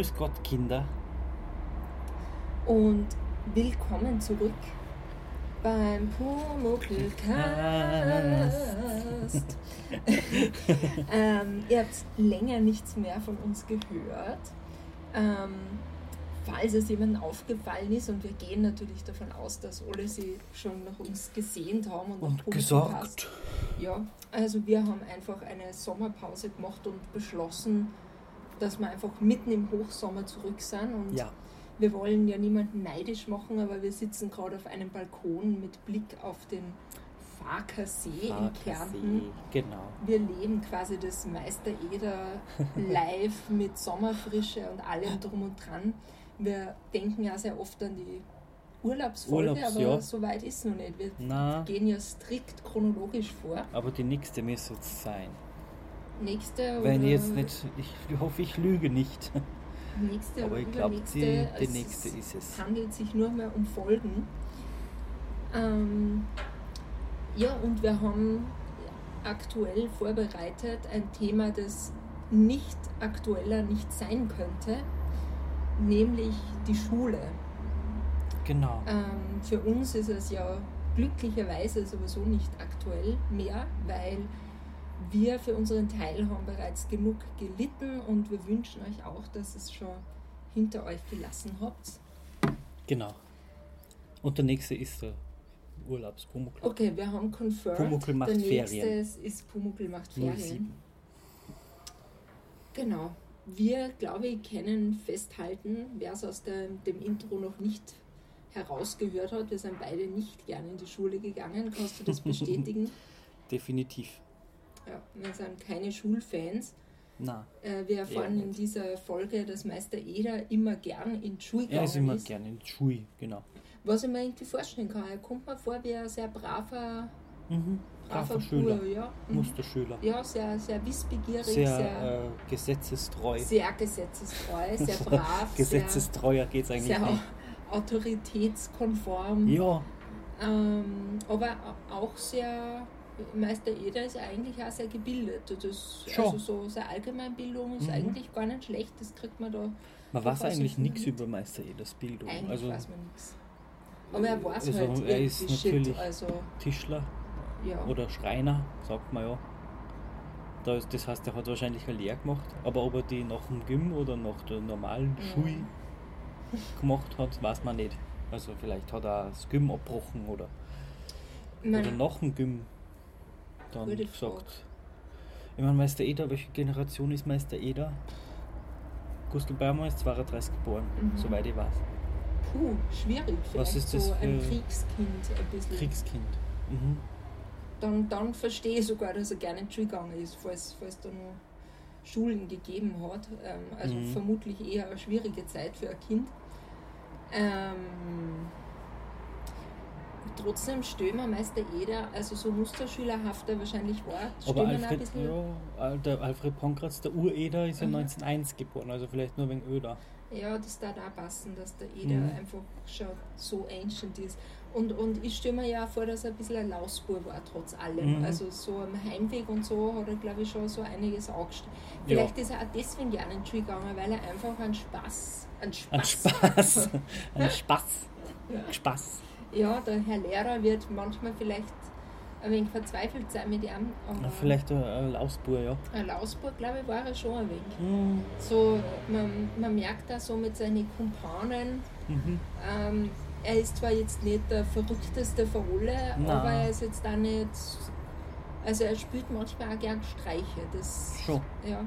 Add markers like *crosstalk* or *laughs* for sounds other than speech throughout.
Grüß Gott, Kinder. Und willkommen zurück beim Pumuckl-Cast. *laughs* ähm, ihr habt länger nichts mehr von uns gehört. Ähm, falls es jemandem aufgefallen ist, und wir gehen natürlich davon aus, dass alle sie schon nach uns gesehnt haben und, Und gesagt. Ja, also wir haben einfach eine Sommerpause gemacht und beschlossen, dass wir einfach mitten im Hochsommer zurück sind. Und Ja, wir wollen ja niemanden neidisch machen, aber wir sitzen gerade auf einem Balkon mit Blick auf den Farker See in Farkasee, Kärnten. Genau. Wir leben quasi das Meister Eder *laughs* live mit Sommerfrische und allem drum und dran. Wir denken ja sehr oft an die Urlaubsfolge, Urlaubs, aber ja. so weit ist noch nicht. Wir Na, gehen ja strikt chronologisch vor. aber die nächste müsste es sein. Nächste Wenn jetzt nicht, ich hoffe, ich lüge nicht. nächste Aber ich glaube, die, die es nächste ist es. handelt sich nur mehr um Folgen. Ähm, ja, und wir haben aktuell vorbereitet ein Thema, das nicht aktueller nicht sein könnte, nämlich die Schule. Genau. Ähm, für uns ist es ja glücklicherweise sowieso nicht aktuell mehr, weil wir für unseren Teil haben bereits genug gelitten und wir wünschen euch auch, dass es schon hinter euch gelassen habt. Genau. Und der nächste ist der Urlaubspumuckl. Okay, wir haben confirmed. Pumuckl macht der nächste Ferien. ist Pumuckl macht Ferien. 07. Genau. Wir, glaube ich, können festhalten, wer es aus dem, dem Intro noch nicht herausgehört hat, wir sind beide nicht gerne in die Schule gegangen. Kannst du das *laughs* bestätigen? Definitiv. Ja, wir sind keine Schulfans. Na, Äh, wir erfahren Ja, in dieser Folge, dass Meister Eder immer gern in die Schule er ist immer ist. gerne in Schui, genau. Was ich mir irgendwie vorstellen kann. Er kommt mir vor wie ein sehr braver, Mhm. braver Braver Schüler, Bur, ja. Mhm. Musterschüler. Ja, sehr, sehr wissbegierig, Sehr, sehr, äh, gesetzestreu. sehr gesetzestreu, *laughs* sehr brav, Gesetzestreuer geht es eigentlich sehr nicht. autoritätskonform. Ja, Ähm, aber auch sehr, Meister Eder ist eigentlich auch sehr gebildet. Das, Schon. also so seine Allgemeinbildung ist Mhm. eigentlich gar nicht schlecht, das kriegt man da. man weiß eigentlich nicht nichts über Meister Eders Bildung. Eigentlich also weiß man nichts. Aber er weiß also halt er ist irgendwie Shit, natürlich- also Tischler ja. oder Schreiner, sagt man ja. Das heißt, er hat wahrscheinlich eine Lehre gemacht, aber ob er die nach dem Gym oder nach der normalen Ja. Schule gemacht hat, weiß man nicht. Also vielleicht hat er das Gym abgebrochen oder, oder nach dem Gym dann Gute gesagt. Ich meine, Meister Eder, welche Generation ist Meister Eder? Gustl Baumer ist 32 geboren, Mhm. soweit ich weiß. puh, schwierig. Vielleicht ist das so ein für- Kriegskind ein bisschen. Kriegskind. Mhm. Dann, dann verstehe ich sogar, dass er gerne in die Schule gegangen ist, falls, falls da noch Schulen gegeben hat. Ähm, also Mhm. vermutlich eher eine schwierige Zeit für ein Kind. Ähm, trotzdem stellen wir Meister Eder, also so musterschülerhafter wahrscheinlich war, Aber ihn ein Alfred, bisschen. ja, der Alfred Pankratz, der Ureder, ist ja Mhm. 1901 geboren, also vielleicht nur wegen Öder. Ja, das darf auch passen, dass der Eder Mhm. einfach schon so ancient ist. Und, und ich stelle mir ja vor, dass er ein bisschen ein Lausbur war, trotz allem. Mhm. Also so am Heimweg und so hat er, glaube ich, schon so einiges angestellt. Ja. Vielleicht ist er auch deswegen in die Schule gegangen, weil er einfach einen Spaß, einen Ein Spaß, Spaß. *laughs* Ein Spaß. Ja. Spaß. Ja, der Herr Lehrer wird manchmal vielleicht ein wenig verzweifelt sein mit ihm, aber Ja, Vielleicht ein, Lausbur, ja. ein Lausbur, glaube ich, war er schon ein wenig. Mhm. So, man, man merkt da so mit seinen Kumpanen, Mhm. Ähm, er ist zwar jetzt nicht der verrückteste von alle, Nein. aber er ist jetzt auch nicht. Also er spielt manchmal auch gern Streiche. Das, Schon. Ja.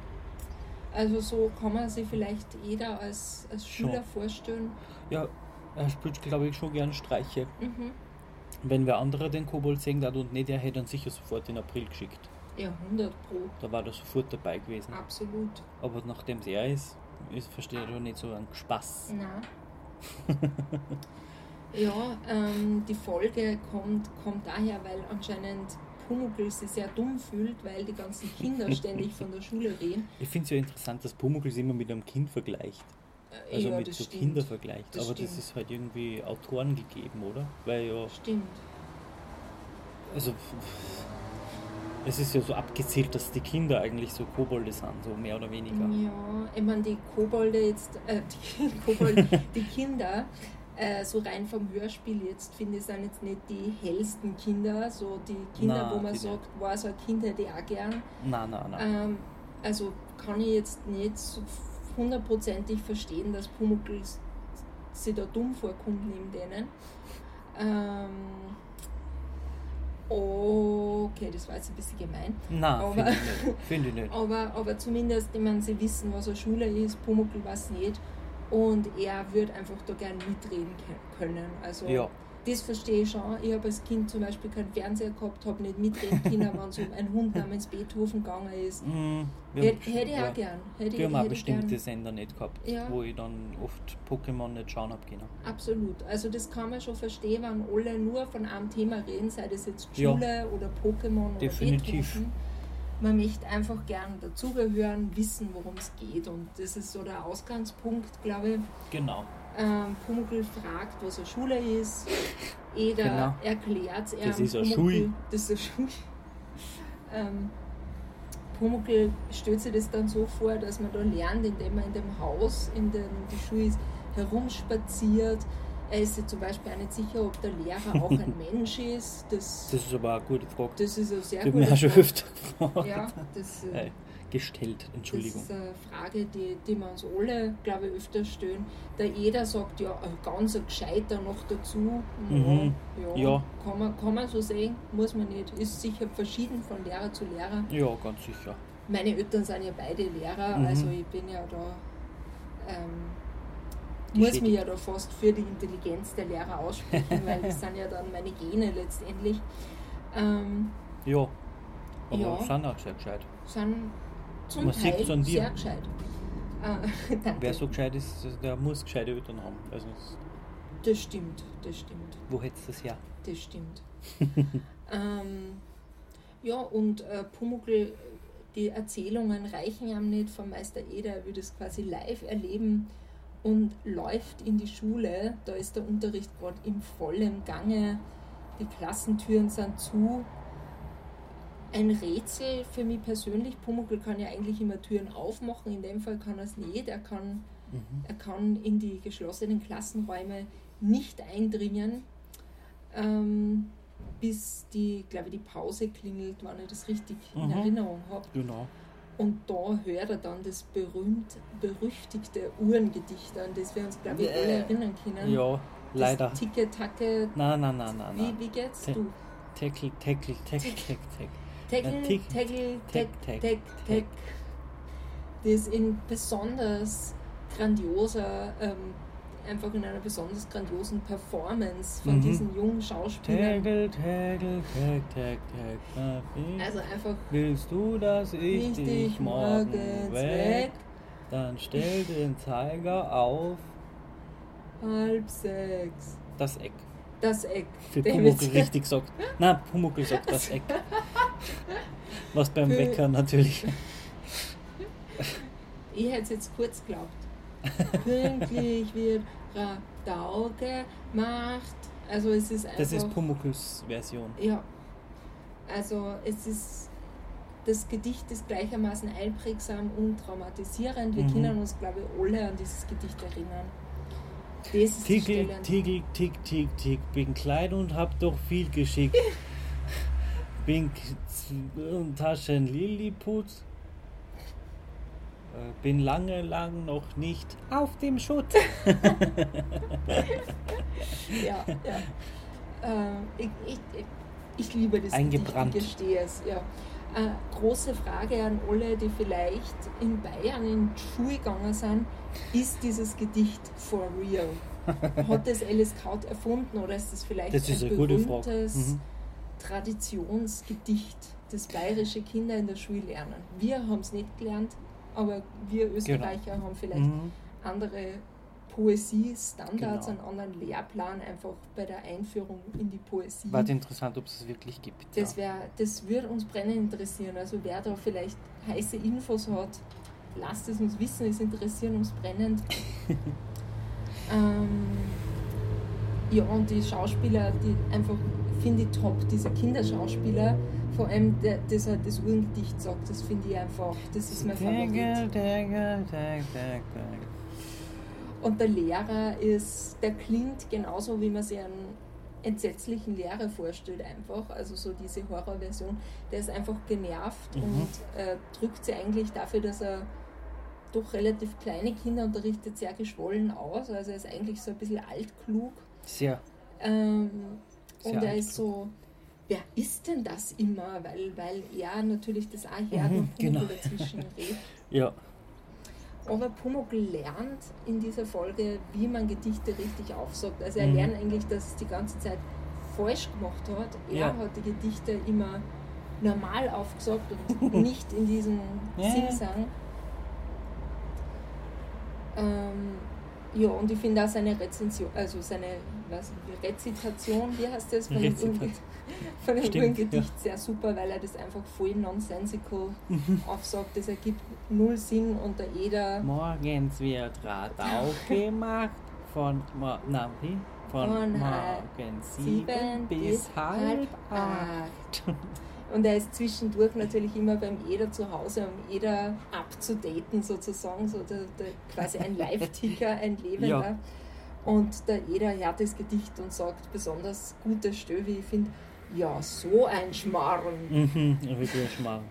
Also so kann man sich vielleicht jeder als, als Schon. Schüler vorstellen. Ja, er spielt, glaube ich, schon gern Streiche. Mhm. Wenn wer andere den Kobold sehen hat und nicht, er hätte ihn sicher sofort in April geschickt. Ja, 100 Pro. Da war er sofort dabei gewesen. Absolut. Aber nachdem es er ist, ist versteht er nicht so einen Spaß. Nein. ja, ähm, die Folge kommt, kommt daher, weil anscheinend Pumuckl sich sehr dumm fühlt, weil die ganzen Kinder *laughs* ständig von der Schule reden. Ich finde es ja interessant, dass Pumuckl sich immer mit einem Kind vergleicht. Äh, Also ja, mit so stimmt. Kinder vergleicht. Das Aber stimmt. das ist halt irgendwie Autoren gegeben, oder? Weil ja, Stimmt. also Es ist ja so abgezählt, dass die Kinder eigentlich so Kobolde sind, so mehr oder weniger. Ja, ich meine, die Kobolde jetzt, äh, die, *laughs* Kobolde, die *laughs* Kinder, äh, so rein vom Hörspiel jetzt, finde ich, sind jetzt nicht die hellsten Kinder, so die Kinder, Nein, wo man sagt, war so ein Kind hätte ich auch gern. Nein, nein, nein. Ähm, also kann ich jetzt nicht so hundertprozentig verstehen, dass Pumuckl sich da dumm vorkommt neben denen. Ähm, okay, das war jetzt ein bisschen gemein. nein, aber- finde ich nicht. Finde ich nicht. Aber, aber zumindest, ich meine, sie wissen, was eine Schule ist, Pumuckl weiß nicht. Und er wird einfach da gern mitreden können. Also Ja, das verstehe ich schon. Ich habe als Kind zum Beispiel keinen Fernseher gehabt, habe nicht mitreden können, *laughs* wenn es um ein Hund namens Beethoven gegangen ist. mm, Hätte hätte ich ja. auch gern. Hätte, Wir haben auch bestimmte gern. Sender nicht gehabt, Ja. wo ich dann oft Pokémon nicht schauen habe können. Absolut. Also das kann man schon verstehen, wenn alle nur von einem Thema reden, sei das jetzt Ja. Schule oder Pokémon oder Definitiv. Beethoven. Man möchte einfach gern dazugehören, wissen, worum es geht. Und das ist so der Ausgangspunkt, glaube ich. Genau. Ähm, Pumuckl fragt, was eine Schule ist. Eder Genau. erklärt er Das ist eine Schule. Das ist eine Schule. Ähm, Pumuckl stellt sich das dann so vor, dass man da lernt, indem man in dem Haus, in dem die Schule ist, herumspaziert. Er ist sich zum Beispiel auch nicht sicher, ob der Lehrer auch ein *laughs* Mensch ist. Das, Das ist aber eine gute Frage. das ist eine sehr Ich habe gute mir auch schon Frage. öfter gefragt. Ja, das, äh, Äh, gestellt, Entschuldigung. das ist eine Frage, die, die wir uns alle, glaube ich, öfter stellen. Da jeder sagt, ja, ein ganz ein Gescheiter noch dazu. Mhm. Ja, Ja. Kann, man, kann man so sehen, muss man nicht. Ist sicher verschieden von Lehrer zu Lehrer. Ja, ganz sicher. Meine Eltern sind ja beide Lehrer, Mhm. also ich bin ja da, ähm, muss mich ja da fast für die Intelligenz der Lehrer aussprechen, *laughs* weil das sind ja dann meine Gene letztendlich. Ähm, Ja. Aber Ja. sind auch sehr gescheit. sind zum Man Teil sehr gescheit. *laughs* Äh. Wer so gescheit ist, der muss gescheite Eltern haben. Also, Das stimmt, das stimmt, wo hättest du das her? das stimmt. *laughs* ähm, ja, und äh, Pumuckl, die Erzählungen reichen ihm nicht vom Meister Eder, er will das quasi live erleben und läuft in die Schule. Da ist der Unterricht gerade im vollen Gange, die Klassentüren sind zu. Ein Rätsel für mich persönlich, Pumuckl kann ja eigentlich immer Türen aufmachen, in dem Fall kann er es nicht. Er kann Mhm. er kann in die geschlossenen Klassenräume nicht eindringen, ähm, bis die, glaube ich, die Pause klingelt, wenn ich das richtig in Mhm. Erinnerung habe. Genau. Und da hört er dann das berühmt berüchtigte Uhrengedicht an, das wir uns, glaube ich, alle Bäh. erinnern können. Ja, leider. Ticke, Tacke, Nein, nein, nein, nein. wie, nein. wie geht's? Te- Du? Tackle, tackle, tackle, tackle, tackle. Tackle, Tackle, tack, Tack, tack, Tack, Tack. Das in besonders grandioser, ähm, einfach in einer besonders grandiosen Performance von Mhm. diesen jungen Schauspielern. Tackle, tackle, tack, tack, tack. Also einfach Willst du, dass ich dich morgen weg, Dann stell den Zeiger auf halb sechs. das Eck. Das Eck. Für Pumuckl richtig sagt. Nein, Pumuckl sagt das Eck. *laughs* Was beim Für- Wecker natürlich. Ich hätte es jetzt kurz geglaubt. Pünktlich wird Radau gemacht. Also es ist einfach... Das ist Pumuckls Version. Ja, also es ist, das Gedicht ist gleichermaßen einprägsam und traumatisierend. Wir Mhm. können uns, glaube ich, alle an dieses Gedicht erinnern. Tickel, tickel, tick, tick, tick. Bin klein und hab doch viel Geschick. *laughs* Bin Taschen Lilliput. Äh, Bin lange, lang noch nicht auf dem Schutt. *laughs* Ja, *laughs* ja. Äh, ich, ich, ich, ich liebe das Eingebrannt. Gedicht, ich gestehe es. Ja. Äh, große Frage an alle, die vielleicht in Bayern in die Schule gegangen sind. Ist dieses Gedicht for real? *laughs* Hat das Alice Kaut erfunden oder ist das vielleicht Das ist ein eine berühmtes Mhm. Traditionsgedicht, das bayerische Kinder in der Schule lernen? Wir haben es nicht gelernt, aber wir Österreicher haben vielleicht Mhm. andere Poesie-Standards, Genau. einen anderen Lehrplan einfach bei der Einführung in die Poesie. War interessant, ob es es wirklich gibt. Das, wär, das würde uns brennend interessieren. Also wer da vielleicht heiße Infos hat, lasst es uns wissen, es interessiert uns brennend. *laughs* ähm, ja, und die Schauspieler, die einfach, finde ich top, diese Kinderschauspieler Vor allem, der, das das Urengedicht sagt, das finde ich einfach, das ist mein Favorit. Und der Lehrer ist, der klingt genauso, wie man sich einen entsetzlichen Lehrer vorstellt, einfach. Also so diese Horrorversion. Der ist einfach genervt Mhm. und äh, drückt sich eigentlich dafür, dass er doch relativ kleine Kinder unterrichtet, sehr geschwollen aus. Also er ist eigentlich so ein bisschen altklug. Sehr. Ähm, Sehr und er ist so, wer ist denn das immer? Weil, weil er natürlich das auch hört Mhm, genau. dazwischen *laughs* redet. Ja. Aber Pumuckl lernt in dieser Folge, wie man Gedichte richtig aufsagt. Also er Mhm. lernt eigentlich, dass es die ganze Zeit falsch gemacht hat. Er Ja. hat die Gedichte immer normal aufgesagt und *laughs* nicht in diesem Ja. Singsang. Ähm, ja, und ich finde auch seine Rezension, also seine was, Rezitation, wie heißt das, von dem, von dem Stimmt, Urgedicht sehr super, weil er das einfach voll nonsensical Mhm. *laughs* aufsagt. Das ergibt null Sinn und der Eder Morgens wird Rad aufgemacht von, na, wie? von Von morgen sieben sieben bis halb acht. *laughs* Und er ist zwischendurch natürlich immer beim Eder zu Hause, um Eder abzudaten sozusagen, so der, der, quasi ein Live-Ticker, ein Lebender. Ja. Und der Eder hört das Gedicht und sagt besonders gute Stöwe, ich finde, ja, so ein Schmarrn. Mhm, wirklich ein Schmarrn.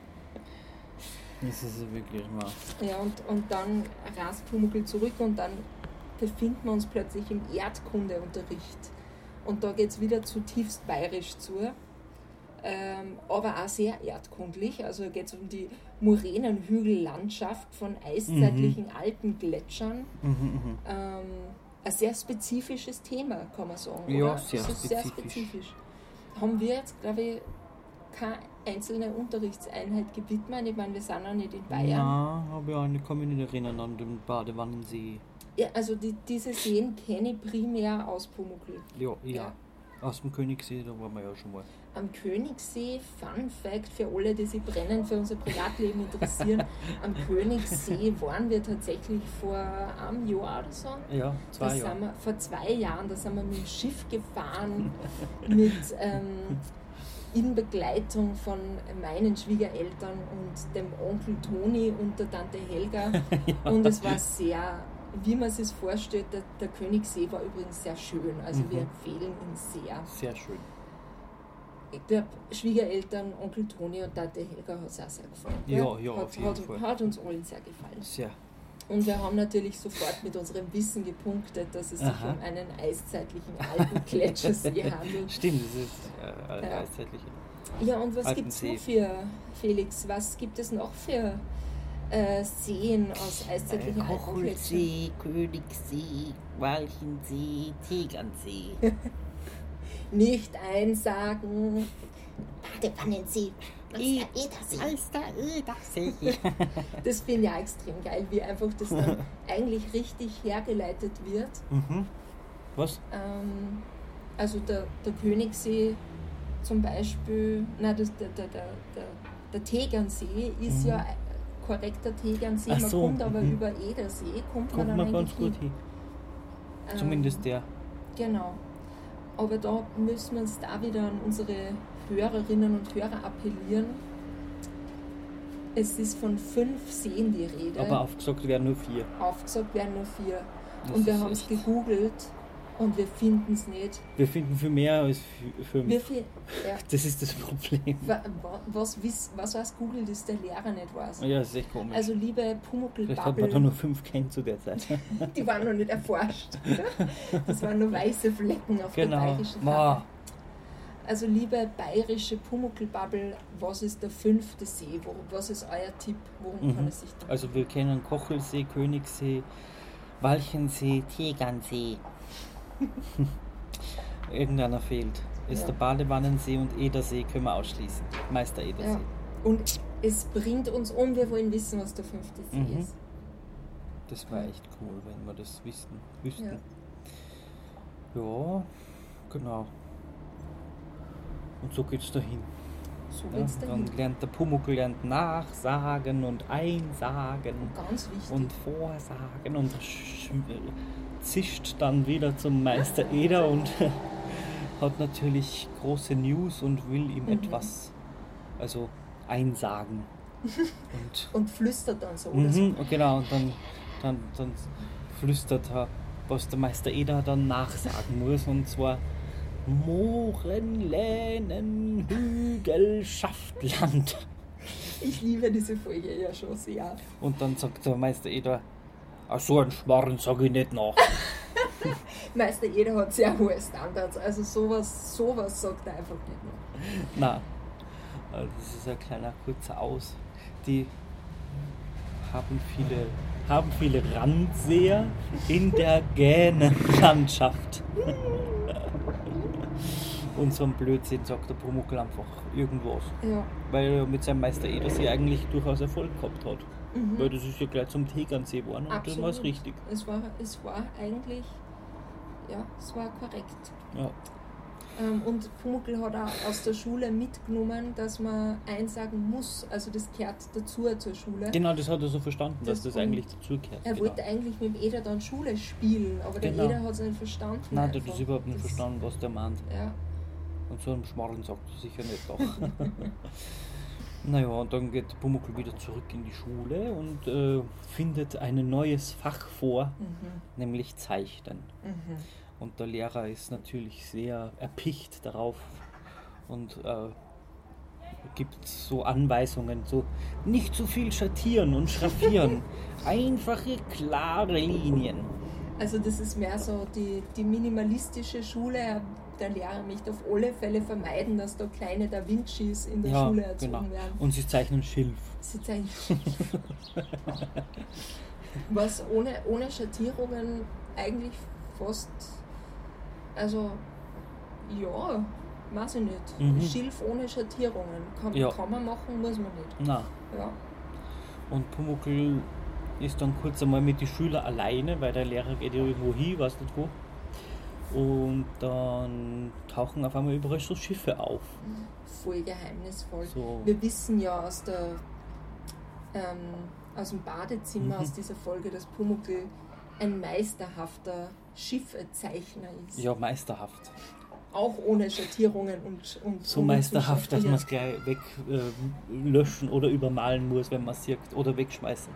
Das ist wirklich ein Schmarrn. Ja, und, und dann rast Pumuckl zurück und dann befinden wir uns plötzlich im Erdkundeunterricht. Und da geht es wieder zutiefst bayerisch zu, ähm, aber auch sehr erdkundlich. Also geht es um die Moränenhügellandschaft von eiszeitlichen Alpengletschern. Mhm, mhm. Ähm, ein sehr spezifisches Thema, kann man sagen. Ja, oder? sehr ist sehr spezifisch. spezifisch. Haben wir jetzt, glaube ich, keine einzelne Unterrichtseinheit gewidmet. Ich meine, wir sind auch nicht in Bayern. Ja, aber ja, ich kann mich nicht erinnern an den Badewannensee. Ja, also die, diese Seen kenne ich primär aus Pumuckl. Ja, ja. Ja. Aus dem Königssee, da waren wir ja schon mal. Am Königssee, Fun Fact für alle, die sich brennend für unser Privatleben interessieren, *laughs* am Königssee waren wir tatsächlich vor einem Jahr oder so. Ja, zwei Jahre. wir, vor zwei Jahren, da sind wir mit dem Schiff gefahren, mit, ähm, in Begleitung von meinen Schwiegereltern und dem Onkel Toni und der Tante Helga. *laughs* Und es war sehr, wie man sich vorstellt, der, der Königssee war übrigens sehr schön. Also wir Mhm. empfehlen ihn sehr. Sehr schön. Ich glaube, Schwiegereltern, Onkel Toni und Tante Helga hat es auch sehr gefallen. Ja, gell? ja, hat, auf jeden hat, Fall. hat uns allen sehr gefallen. Sehr. Und wir haben natürlich sofort mit unserem Wissen gepunktet, dass es sich Aha. um einen eiszeitlichen alten Gletschersee *laughs* handelt. Stimmt, das ist äh, Ja. eiszeitlich. Ja, und was gibt es noch für, Felix, was gibt es noch für äh, Seen aus eiszeitlichen Alpengletschern? Kochelsee, Königssee, Walchensee, Tegernsee. *laughs* Nicht einsagen. Badewannensee. Eh, Edersee. Alster, Edersee. *laughs* Das finde ich auch extrem geil, wie einfach das dann *laughs* eigentlich richtig hergeleitet wird. mhm. Was? Ähm, also der, der Königssee zum Beispiel, nein, das, der, der, der, der, der Tegernsee ist Mhm. ja korrekter Tegernsee, Ach man so, kommt aber mhm. über Edersee, kommt, Kommt man man dann ganz gut hin. Ähm, Zumindest der. Genau. Aber da müssen wir uns da wieder an unsere Hörerinnen und Hörer appellieren. Es ist von fünf Seen die Rede. Aber aufgesagt werden nur vier. Aufgesagt werden nur vier. Das und wir haben es gegoogelt und wir finden es nicht. Wir finden viel mehr als fü- fünf. Wie viel, ja, *laughs* Das ist das Problem. wa- wa- was, wiss- was weiß Google, das der Lehrer nicht weiß? Ja, das ist echt komisch. Also liebe Vielleicht hat man da nur fünf kennt zu der Zeit. *laughs* die waren noch nicht erforscht. Das waren nur weiße Flecken auf der genau. bayerischen Karte. Also liebe bayerische Pumuckl-Bubble, was ist der fünfte See? Was ist euer Tipp? Worum Mhm. kann es sich tun? Also wir kennen Kochelsee, Königssee, Walchensee, Tegernsee. *laughs* Irgendeiner fehlt. Ist Ja. der Badewannensee und Edersee können wir ausschließen. Meister Edersee. Ja. Und es bringt uns um, wir wollen wissen, was der fünfte See Mhm. ist. Das wäre echt cool, wenn wir das wissen, wüssten. Ja. genau. Und so geht's dahin. So geht's dann lernt der Pumuckl lernt nachsagen und einsagen und vorsagen und sch- zischt dann wieder zum Meister *laughs* Eder und *laughs* hat natürlich große News und will ihm Mhm. etwas Also einsagen. *laughs* Und, Und flüstert dann so. Oder so. mhm, genau, und dann, dann, dann flüstert er, was der Meister Eder dann nachsagen muss, und zwar Mooren, Lähnen, Hügel, schafft Land. Ich liebe diese Folge ja schon sehr. Und dann sagt der Meister Eder, ach so ein Schmarrn sag ich nicht nach. *laughs* Meister Eder hat sehr hohe Standards, also sowas, sowas sagt er einfach nicht mehr. Na, also das ist ein kleiner kurzer Aus. Die haben viele, haben viele Randseher in der Gänenlandschaft. Und so ein Blödsinn sagt der Pumuckl einfach irgendwas. Ja. Weil er mit seinem Meister Eder sie eigentlich durchaus Erfolg gehabt hat. Mhm. Weil das ist ja gleich zum Tegernsee geworden und dann war es richtig. Es war, es war eigentlich, ja, es war korrekt. Ja. Ähm, und Pumuckl hat auch aus der Schule mitgenommen, dass man einsagen muss. Also das gehört dazu zur Schule. Genau, das hat er so verstanden, dass Das das, und eigentlich dazugehört. Er genau. wollte eigentlich mit dem Eder dann Schule spielen, aber der Genau. Eder hat es nicht verstanden. Nein, der hat das überhaupt nicht Das- verstanden, was der meint. Ja. Und so einem Schmarrn sagt er sicher nicht doch. *laughs* naja, und dann geht Pumuckl wieder zurück in die Schule und äh, findet ein neues Fach vor, Mhm. nämlich Zeichnen. Mhm. Und der Lehrer ist natürlich sehr erpicht darauf und äh, gibt so Anweisungen, so nicht zu viel schattieren und schraffieren, *laughs* einfache, klare Linien. Also das ist mehr so die, die minimalistische Schule. Der Lehrer möchte auf alle Fälle vermeiden, dass da kleine Da Vincis in der Ja, Schule erzogen genau. werden. Und sie zeichnen Schilf. Sie zeigen *laughs* Was ohne, ohne Schattierungen eigentlich fast, also ja, weiß ich nicht. Mhm. Schilf ohne Schattierungen kann, Ja. kann man machen, muss man nicht. Na, Ja. Und Pumuckl ist dann kurz einmal mit den Schülern alleine, weil der Lehrer geht ja irgendwo hin, weiß nicht wo. Und dann tauchen auf einmal überall so Schiffe auf. Voll geheimnisvoll. So, Wir wissen ja aus der ähm, aus dem Badezimmer, Mhm. aus dieser Folge, dass Pumuckl ein meisterhafter Schiffezeichner ist. ja, meisterhaft. Auch ohne Schattierungen und, und So meisterhaft, dass man es gleich weglöschen oder übermalen muss, wenn man es sieht, oder wegschmeißen.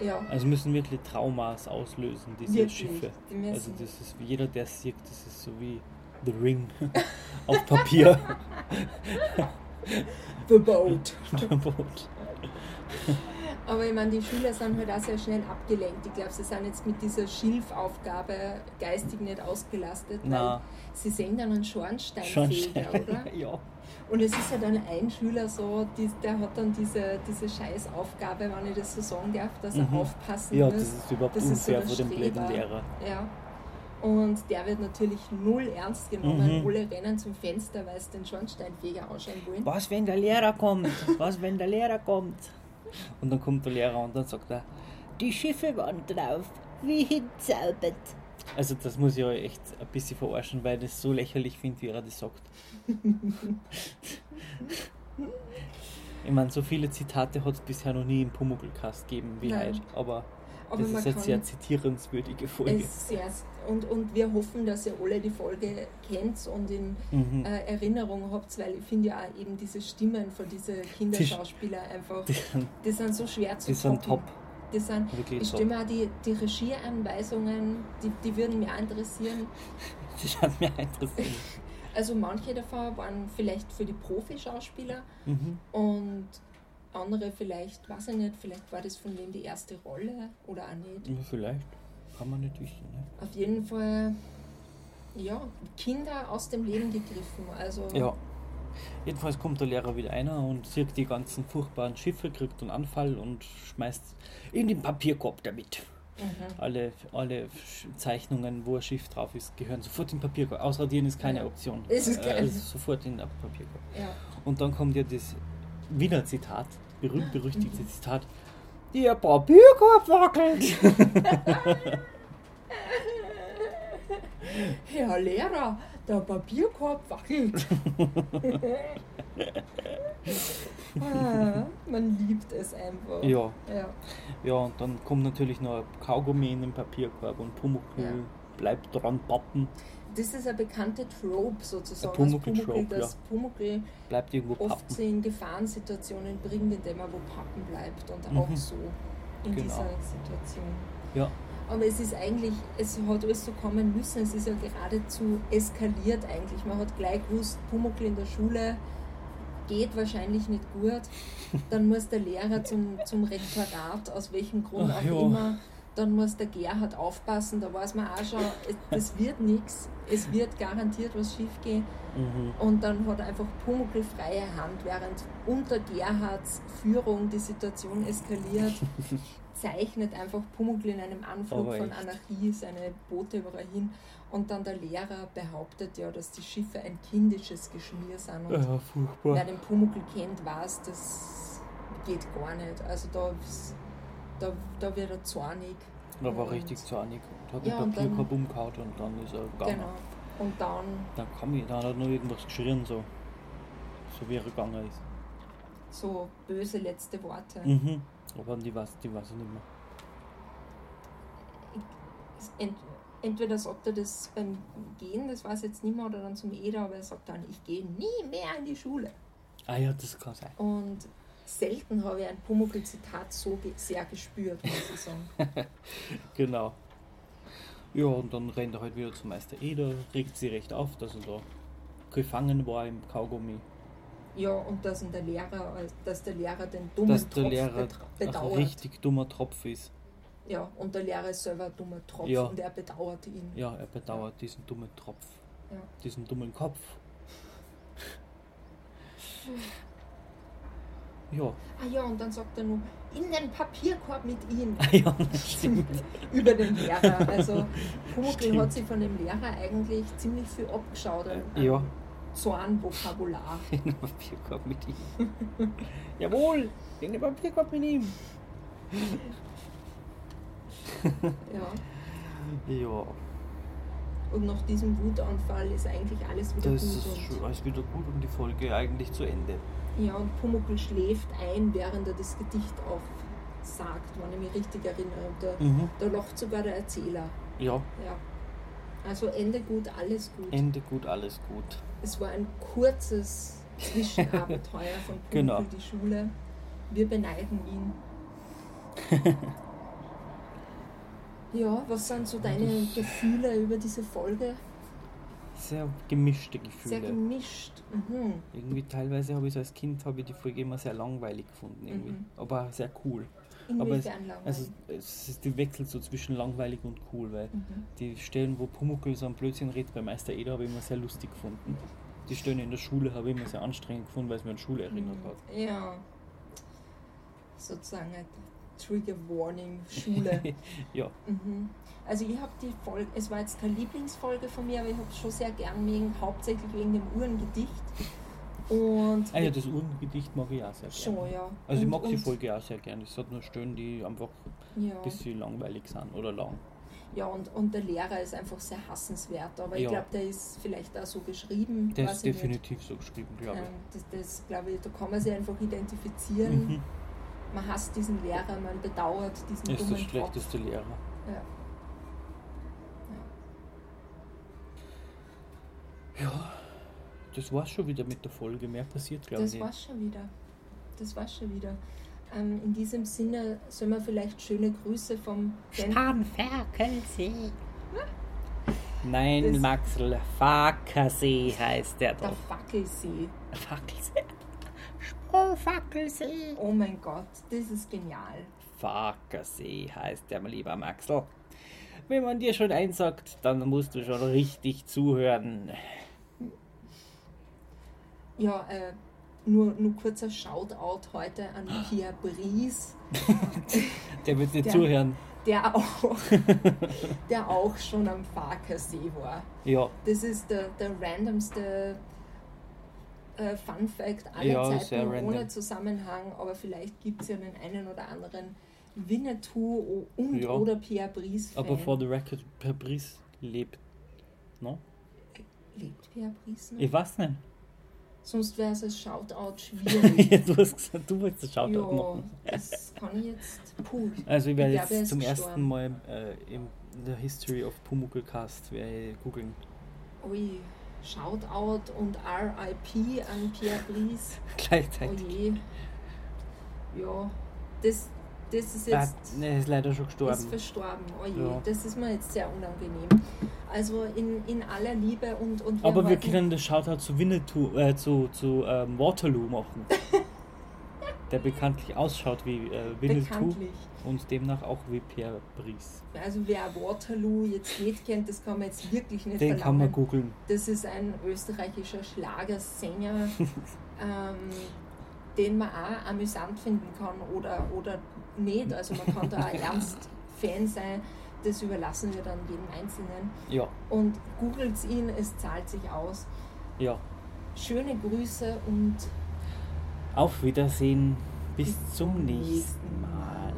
Ja, Also müssen wirklich Traumas auslösen, diese Wirklich, Schiffe. die Also das ist, jeder, der es sieht, das ist so wie The Ring *laughs* auf Papier. the boat. *laughs* Der Boot. *laughs* Aber ich meine, die Schüler sind halt auch sehr schnell abgelenkt. Ich glaube, sie sind jetzt mit dieser Schilfaufgabe geistig nicht ausgelastet, Na. weil sie sehen dann einen Schornsteinfeger, Schornstein. oder? *laughs* ja. Und es ist ja dann ein Schüler so, die, der hat dann diese, diese Scheißaufgabe, wenn ich das so sagen darf, dass er Mhm. aufpassen ja, muss. das ist überhaupt Das ist so unfair für den blöden. Lehrer. Ja. Und der wird natürlich null ernst genommen. Mhm. Alle rennen zum Fenster, weil sie den Schornsteinfeger anschauen wollen. Was, wenn der Lehrer kommt? Was, wenn der Lehrer kommt? Und dann kommt der Lehrer und dann sagt er, die Schiffe waren drauf, wie hinzaubert. Also das muss ich euch echt ein bisschen verarschen, weil ich das so lächerlich finde, wie er das sagt. *laughs* ich meine, so viele Zitate hat es bisher noch nie im Pumuckl-Cast gegeben wie Nein. heute, aber, Aber das ist eine sehr zitierenswürdige Folge. sehr, und, und wir hoffen, dass ihr alle die Folge kennt und in Mhm. äh, Erinnerung habt, weil ich finde ja auch eben diese Stimmen von diesen Kinderschauspieler einfach, Die, sind- die sind so schwer zu die sind top, Die sind, wirklich ich stimme auch die, die Regieanweisungen, die, die würden mich auch interessieren. *laughs* Das hat mich auch interessiert. *laughs* Also manche davon waren vielleicht für die Profischauspieler Mhm. und andere vielleicht, weiß ich nicht, vielleicht war das von wem die erste Rolle oder auch nicht. Ja, vielleicht. Kann man nicht wissen. Ne? Auf jeden Fall, ja, Kinder aus dem Leben gegriffen. Also Ja. Jedenfalls kommt der Lehrer wieder einer und sieht die ganzen furchtbaren Schiffe, kriegt einen Anfall und schmeißt in den Papierkorb damit. Mhm. Alle, alle Zeichnungen, wo ein Schiff drauf ist, gehören sofort in den Papierkorb. Ausradieren ist keine Ja. Option. Es ist Äh, geil. also sofort in den Papierkorb. Ja. Und dann kommt ja das Wiener Zitat, berühmt-berüchtigte Mhm. Zitat. Der Papierkorb wackelt. *laughs* Herr Lehrer, der Papierkorb wackelt. *laughs* ah, man liebt es einfach. ja, Ja. ja, und dann kommt natürlich noch Kaugummi in den Papierkorb und Pumuckl Ja. bleibt dran pappen. Das ist eine bekannte Trope sozusagen. Ein dass Pumuckl-Trope, dass Pumuckl Bleibt irgendwo oft pappen. in Gefahrensituationen bringt, indem er wo pappen bleibt und auch Mhm. so in Genau. dieser Situation. Ja, Aber es ist eigentlich, es hat alles so kommen müssen, es ist ja geradezu eskaliert eigentlich. Man hat gleich gewusst, Pumuckl in der Schule geht wahrscheinlich nicht gut. Dann muss der Lehrer zum, zum Rektorat, aus welchem Grund Ach auch ja. immer. Dann muss der Gerhard aufpassen, da weiß man auch schon, es- das wird nichts. Es wird garantiert was schief gehen. mhm. Und dann hat einfach Pumuckl freie Hand, während unter Gerhards Führung die Situation eskaliert, *laughs* zeichnet einfach Pumuckl in einem Anflug Aber von echt. Anarchie seine Boote überall hin. Und dann der Lehrer behauptet ja, dass die Schiffe ein kindisches Geschmier sind. Und ja, furchtbar. wer den Pumuckl kennt, weiß, das geht gar nicht. Also da, ist- da, da wird er zornig. Er war Und- richtig zornig. Hat Ja, den und Papierkorb umgehauen und dann ist er gegangen. Genau. Und dann, Dann kam ich, dann hat er noch irgendwas geschrien, so. So wie er gegangen ist. so böse letzte Worte. Mhm. Aber die weiß, die weiß ich nicht mehr. Ent, entweder sagt er das beim Gehen, das weiß ich jetzt nicht mehr, oder dann zum Eder, aber er sagt dann, ich gehe nie mehr in die Schule. Ah ja, das kann sein. Und selten habe ich ein Pumuckl-Zitat so sehr gespürt, muss ich sagen. *laughs* Genau. Ja, und dann rennt er halt wieder zum Meister Eder, regt sie recht auf, dass er da gefangen war im Kaugummi. Ja, und dass, der Lehrer, dass der Lehrer den dummen Dass der Tropf Lehrer betra- ein bedauert. richtig dummer Tropf ist. Ja, und der Lehrer ist selber ein dummer Tropf Ja. und er bedauert ihn. Ja, er bedauert diesen dummen Tropf. Ja. Diesen dummen Kopf. *laughs* Ja. Ah ja, und dann sagt er nur, in den Papierkorb mit ihm. Ah ja, *laughs* stimmt. über den Lehrer. Also *laughs* Stimmt. hat sich von dem Lehrer eigentlich ziemlich viel abgeschaut an, an Ja. Zornvokabular. *laughs* In den Papierkorb mit ihm. Jawohl, in den Papierkorb mit ihm. Ja. Ja, Und nach diesem Wutanfall ist eigentlich alles wieder das gut. ist und, schon alles wieder gut und die Folge eigentlich zu Ende. Ja, und Pumuckl schläft ein, während er das Gedicht aufsagt, wenn ich mich richtig erinnere. Und da, Mhm. da lacht sogar der Erzähler. Ja, Ja. Also Ende gut, alles gut. Ende gut, alles gut. Es war ein kurzes Zwischenabenteuer von Pumuckl, Genau. die Schule. Wir beneiden ihn. *laughs* Ja, was sind so deine Gefühle über diese Folge? Sehr gemischte Sehr Gefühle. gemischt. Mhm. irgendwie teilweise habe ich so als Kind habe ich die Folge immer sehr langweilig gefunden irgendwie. Mhm. Aber sehr cool. Aber es, also es ist die wechselt so zwischen langweilig und cool, weil mhm. die Stellen, wo Pumuckl so ein Blödsinn redet bei Meister Eder, habe ich immer sehr lustig gefunden. Die Stellen in der Schule habe ich immer sehr anstrengend gefunden, weil es mir an Schule erinnert hat. Ja. Sozusagen ein Trigger Warning Schule. *laughs* ja, mhm. Also ich habe die Folge, es war jetzt keine Lieblingsfolge von mir, aber ich habe es schon sehr gern wegen, hauptsächlich wegen dem Uhrengedicht. Und ah ja, das Urnengedicht mag ich auch sehr schon, gerne. ja. Also ich Und- mag die Folge auch sehr gerne. Es hat nur Stellen, die einfach Ja. ein bisschen langweilig sind oder lang. Ja, und, und der Lehrer ist einfach sehr hassenswert, aber ich Ja. glaube, der ist vielleicht auch so geschrieben. Der ist ich nicht. definitiv so geschrieben, glaube Ähm, das, das glaube ich, da kann man sich einfach identifizieren. ich. Mhm. Man hasst diesen Lehrer, man bedauert diesen Er ist Tropf. schlechteste Lehrer. Ja. Ja, das war's schon wieder mit der Folge. Mehr passiert, glaube ich. Das war's schon wieder. Das war's schon wieder. Ähm, in diesem Sinne sollen wir vielleicht schöne Grüße vom Spanferkelsee. Nein, Das- Maxl, Fakersee heißt der der doch. Fackelsee. Fackelsee. Sprungfackelsee. Oh mein Gott, das ist genial. Fakersee heißt der, mein lieber Maxl. Wenn man dir schon einsagt, dann musst du schon richtig zuhören. Ja, äh, nur, nur kurzer Shoutout heute an Pierre Bries, *laughs* Der wird dir zuhören. der auch, der auch schon am Farkersee war. Ja, Das ist der, der randomste äh, Fun Fact aller Ja, Zeiten ohne random. Zusammenhang, aber vielleicht gibt es ja den einen oder anderen Winnetou und Ja. oder Pierre Fan. aber for the record, Per Bries lebt. No? Lebt Pierre Bries noch? Ich weiß nicht. Sonst wäre es als Shoutout *laughs* schwierig. du hast gesagt, du wolltest das Shoutout ja, machen. das kann ich jetzt. Puh. Also ich werde glaube, er jetzt ist zum gestorben. ersten Mal äh, in der History of Pumuckl Cast googeln. ui, Shoutout und RIP an Pierre Brice. *laughs* Gleichzeitig. Oje. Ja, das, das ist jetzt ne, er ist leider schon gestorben. ist verstorben. Oje, Ja. das ist mir jetzt sehr unangenehm. Also in, in aller Liebe und, und Aber wir können das Shoutout zu Winnetou, äh, zu, zu ähm, Waterloo machen. *laughs* Der bekanntlich ausschaut wie äh, Winnetou und demnach auch wie Pierre Brice. Also wer Waterloo jetzt nicht kennt, das kann man jetzt wirklich nicht Den kann man verlangen. googeln. Das ist ein österreichischer Schlagersänger, *laughs* ähm, den man auch amüsant finden kann oder, oder nicht. Also man kann da *laughs* auch ernst Fan sein. Das überlassen wir dann jedem Einzelnen. Ja, Und googelt ihn, es zahlt sich aus. ja. Schöne Grüße und auf Wiedersehen, bis, bis zum nächsten Mal.